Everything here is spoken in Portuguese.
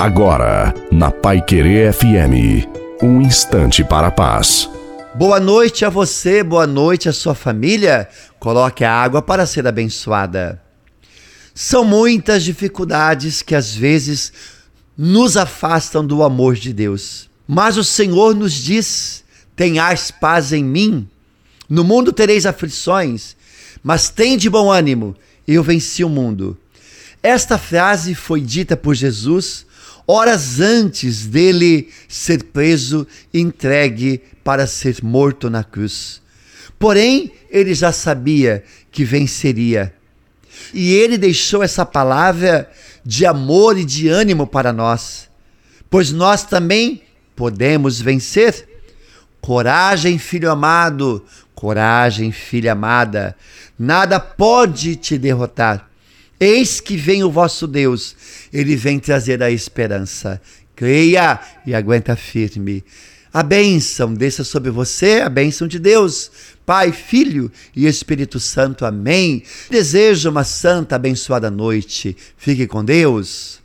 Agora, na Pai Querer FM, um instante para a paz. Boa noite a você, boa noite à sua família. Coloque a água para ser abençoada. São muitas dificuldades que às vezes nos afastam do amor de Deus. Mas o Senhor nos diz: tenhais paz em mim. No mundo tereis aflições, mas tem de bom ânimo, eu venci o mundo. Esta frase foi dita por Jesus horas antes dele ser preso e entregue para ser morto na cruz. Porém, ele já sabia que venceria. E ele deixou essa palavra de amor e de ânimo para nós, pois nós também podemos vencer. Coragem, filho amado, coragem, filha amada, nada pode te derrotar. Eis que vem o vosso Deus, ele vem trazer a esperança. Creia e aguenta firme. A bênção desça sobre você, a bênção de Deus, Pai, Filho e Espírito Santo. Amém. Desejo uma santa, abençoada noite. Fique com Deus.